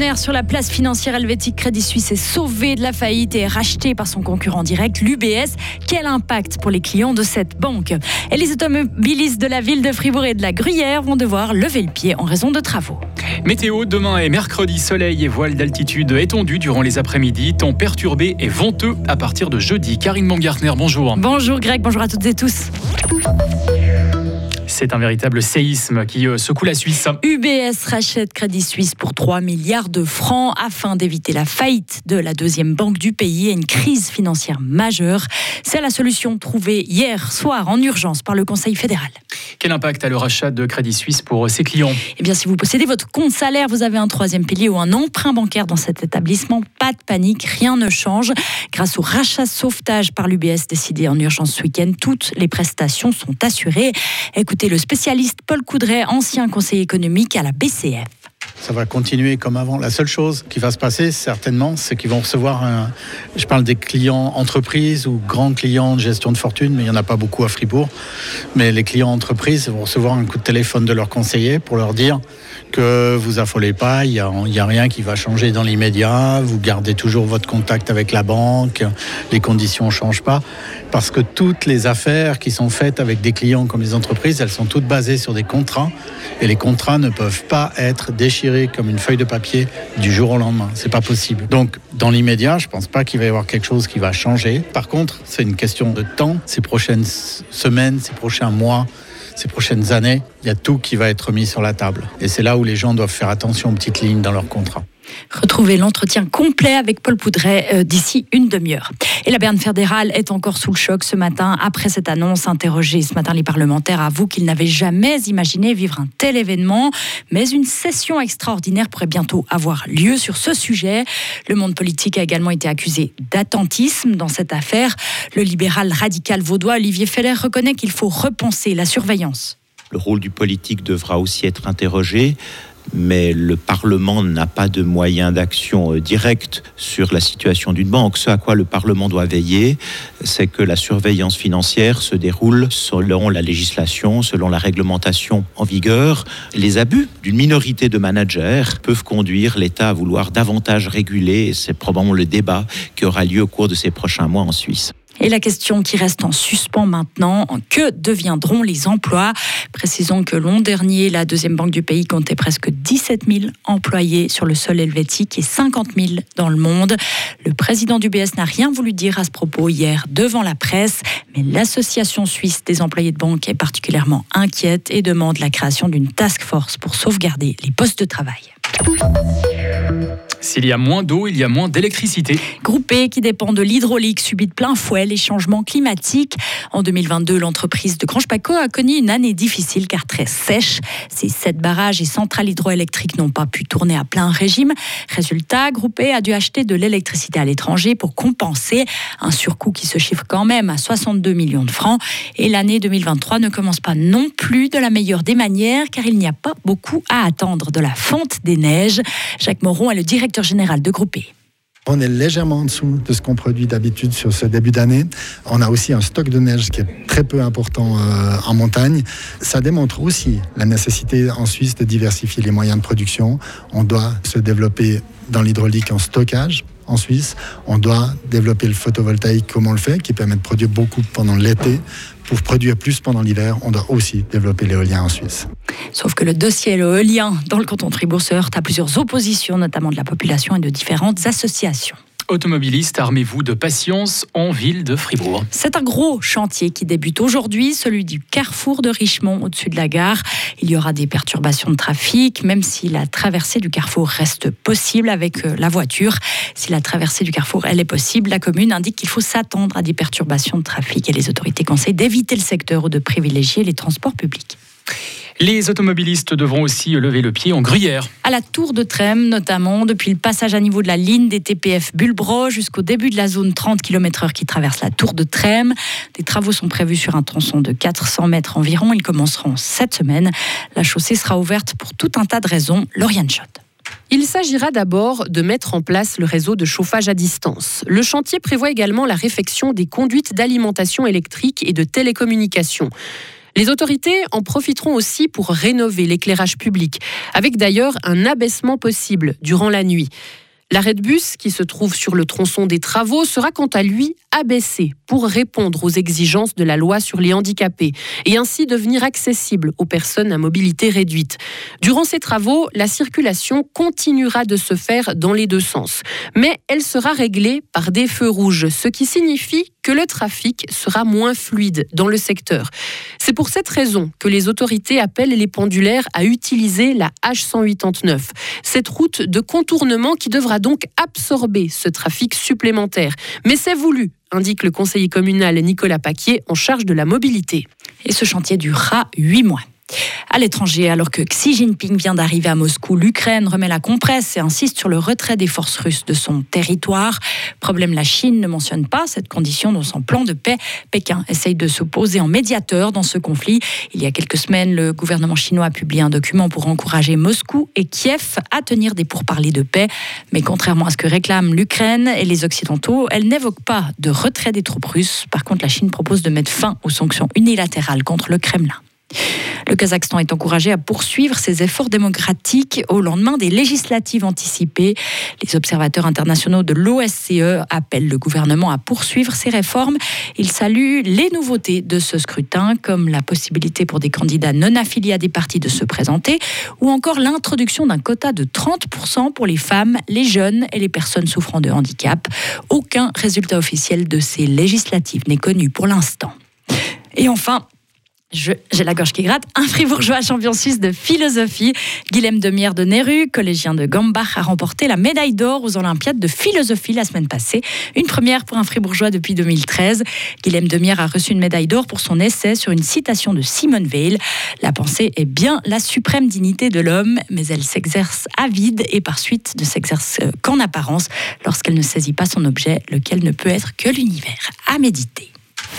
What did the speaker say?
Actionnaire sur la place financière helvétique, Crédit Suisse est sauvé de la faillite et est racheté par son concurrent direct, l'UBS. Quel impact pour les clients de cette banque? Et les automobilistes de la ville de Fribourg et de la Gruyère vont devoir lever le pied en raison de travaux. Météo, demain et mercredi, soleil et voile d'altitude étendus durant les après-midi, temps perturbé et venteux à partir de jeudi. Karine Baumgartner, bonjour. Bonjour Greg, bonjour à toutes et tous. C'est un véritable séisme qui euh, secoue la Suisse. UBS rachète Crédit Suisse pour 3 milliards de francs afin d'éviter la faillite de la deuxième banque du pays et une crise financière majeure. C'est la solution trouvée hier soir en urgence par le Conseil fédéral. Quel impact a le rachat de Crédit Suisse pour ses clients? Eh bien, si vous possédez votre compte salaire, vous avez un troisième pilier ou un emprunt bancaire dans cet établissement, pas de panique, rien ne change. Grâce au rachat sauvetage par l'UBS décidé en urgence ce week-end, toutes les prestations sont assurées. Écoutez le spécialiste Paul Coudray, ancien conseiller économique à la BCF. Ça va continuer comme avant. La seule chose qui va se passer, certainement, c'est qu'ils vont recevoir un. Je parle des clients entreprises ou grands clients de gestion de fortune, mais il n'y en a pas beaucoup à Fribourg. Mais les clients entreprises vont recevoir un coup de téléphone de leur conseiller pour leur dire que vous affolez pas, il n'y a, a, rien qui va changer dans l'immédiat, vous gardez toujours votre contact avec la banque, les conditions ne changent pas, parce que toutes les affaires qui sont faites avec des clients comme les entreprises, elles sont toutes basées sur des contrats, et les contrats ne peuvent pas être déchirés comme une feuille de papier du jour au lendemain. C'est pas possible. Donc, dans l'immédiat, je pense pas qu'il va y avoir quelque chose qui va changer. Par contre, c'est une question de temps, ces prochaines semaines, ces prochains mois ces prochaines années, il y a tout qui va être mis sur la table. Et c'est là où les gens doivent faire attention aux petites lignes dans leur contrat. Retrouvez l'entretien complet avec Paul Poudret euh, d'ici une demi-heure. Et la Berne fédérale est encore sous le choc ce matin. Après cette annonce, interrogée ce matin, les parlementaires avouent qu'ils n'avaient jamais imaginé vivre un tel événement. Mais une session extraordinaire pourrait bientôt avoir lieu sur ce sujet. Le monde politique a également été accusé d'attentisme dans cette affaire. Le libéral radical vaudois Olivier Feller reconnaît qu'il faut repenser la surveillance. Le rôle du politique devra aussi être interrogé mais le Parlement n'a pas de moyens d'action euh, direct sur la situation d'une banque. Ce à quoi le Parlement doit veiller, c'est que la surveillance financière se déroule selon la législation, selon la réglementation en vigueur. Les abus d'une minorité de managers peuvent conduire l'État à vouloir davantage réguler, et c'est probablement le débat qui aura lieu au cours de ces prochains mois en Suisse. Et la question qui reste en suspens maintenant, que deviendront les emplois? Précisons que l'an dernier, la deuxième banque du pays comptait presque 17 000 employés sur le sol helvétique et 50 000 dans le monde. Le président du BS n'a rien voulu dire à ce propos hier devant la presse, mais l'association suisse des employés de banque est particulièrement inquiète et demande la création d'une task force pour sauvegarder les postes de travail. S'il y a moins d'eau, il y a moins d'électricité. Groupé qui dépend de l'hydraulique subit de plein fouet les changements climatiques. En 2022, l'entreprise de Grange Paco a connu une année difficile car très sèche. Ses sept barrages et centrales hydroélectriques n'ont pas pu tourner à plein régime. Résultat, Groupé a dû acheter de l'électricité à l'étranger pour compenser un surcoût qui se chiffre quand même à 62 millions de francs. Et l'année 2023 ne commence pas non plus de la meilleure des manières car il n'y a pas beaucoup à attendre de la fonte des neiges. Jacques Moron est le directeur général de Groupé. On est légèrement en dessous de ce qu'on produit d'habitude sur ce début d'année. On a aussi un stock de neige qui est très peu important euh, en montagne. Ça démontre aussi la nécessité en Suisse de diversifier les moyens de production. On doit se développer dans l'hydraulique en stockage en Suisse. On doit développer le photovoltaïque comme on le fait, qui permet de produire beaucoup pendant l'été. Pour produire plus pendant l'hiver, on doit aussi développer l'éolien en Suisse. Sauf que le dossier éolien dans le canton de Fribourg se heurte à plusieurs oppositions, notamment de la population et de différentes associations. Automobilistes, armez-vous de patience en ville de Fribourg. C'est un gros chantier qui débute aujourd'hui, celui du carrefour de Richemont au-dessus de la gare. Il y aura des perturbations de trafic, même si la traversée du carrefour reste possible avec euh, la voiture. Si la traversée du carrefour, elle est possible, la commune indique qu'il faut s'attendre à des perturbations de trafic et les autorités conseillent d'éviter le secteur ou de privilégier les transports publics. Les automobilistes devront aussi lever le pied en Gruyère. À la tour de Trême, notamment, depuis le passage à niveau de la ligne des TPF Bulbro jusqu'au début de la zone 30 km/h qui traverse la tour de Trême. Des travaux sont prévus sur un tronçon de 400 mètres environ. Ils commenceront cette semaine. La chaussée sera ouverte pour tout un tas de raisons. Lauriane Schott. Il s'agira d'abord de mettre en place le réseau de chauffage à distance. Le chantier prévoit également la réfection des conduites d'alimentation électrique et de télécommunication. Les autorités en profiteront aussi pour rénover l'éclairage public, avec d'ailleurs un abaissement possible durant la nuit. L'arrêt de bus, qui se trouve sur le tronçon des travaux, sera quant à lui abaissé pour répondre aux exigences de la loi sur les handicapés et ainsi devenir accessible aux personnes à mobilité réduite. Durant ces travaux, la circulation continuera de se faire dans les deux sens, mais elle sera réglée par des feux rouges, ce qui signifie que le trafic sera moins fluide dans le secteur. C'est pour cette raison que les autorités appellent les pendulaires à utiliser la H189, cette route de contournement qui devra donc absorber ce trafic supplémentaire. Mais c'est voulu, indique le conseiller communal Nicolas Paquier en charge de la mobilité. Et ce chantier durera huit mois. À l'étranger, alors que Xi Jinping vient d'arriver à Moscou, l'Ukraine remet la compresse et insiste sur le retrait des forces russes de son territoire. Problème, la Chine ne mentionne pas cette condition dans son plan de paix. Pékin essaye de s'opposer en médiateur dans ce conflit. Il y a quelques semaines, le gouvernement chinois a publié un document pour encourager Moscou et Kiev à tenir des pourparlers de paix. Mais contrairement à ce que réclament l'Ukraine et les Occidentaux, elle n'évoque pas de retrait des troupes russes. Par contre, la Chine propose de mettre fin aux sanctions unilatérales contre le Kremlin. Le Kazakhstan est encouragé à poursuivre ses efforts démocratiques au lendemain des législatives anticipées. Les observateurs internationaux de l'OSCE appellent le gouvernement à poursuivre ses réformes. Ils saluent les nouveautés de ce scrutin, comme la possibilité pour des candidats non affiliés à des partis de se présenter, ou encore l'introduction d'un quota de 30% pour les femmes, les jeunes et les personnes souffrant de handicap. Aucun résultat officiel de ces législatives n'est connu pour l'instant. Et enfin, j'ai la gorge qui gratte. Un fribourgeois champion suisse de philosophie, Guilhem Demière de Neru, collégien de Gambach, a remporté la médaille d'or aux Olympiades de philosophie la semaine passée. Une première pour un fribourgeois depuis 2013. Guilhem Demière a reçu une médaille d'or pour son essai sur une citation de Simone Weil. La pensée est bien la suprême dignité de l'homme, mais elle s'exerce à vide et par suite ne s'exerce qu'en apparence lorsqu'elle ne saisit pas son objet, lequel ne peut être que l'univers. À méditer.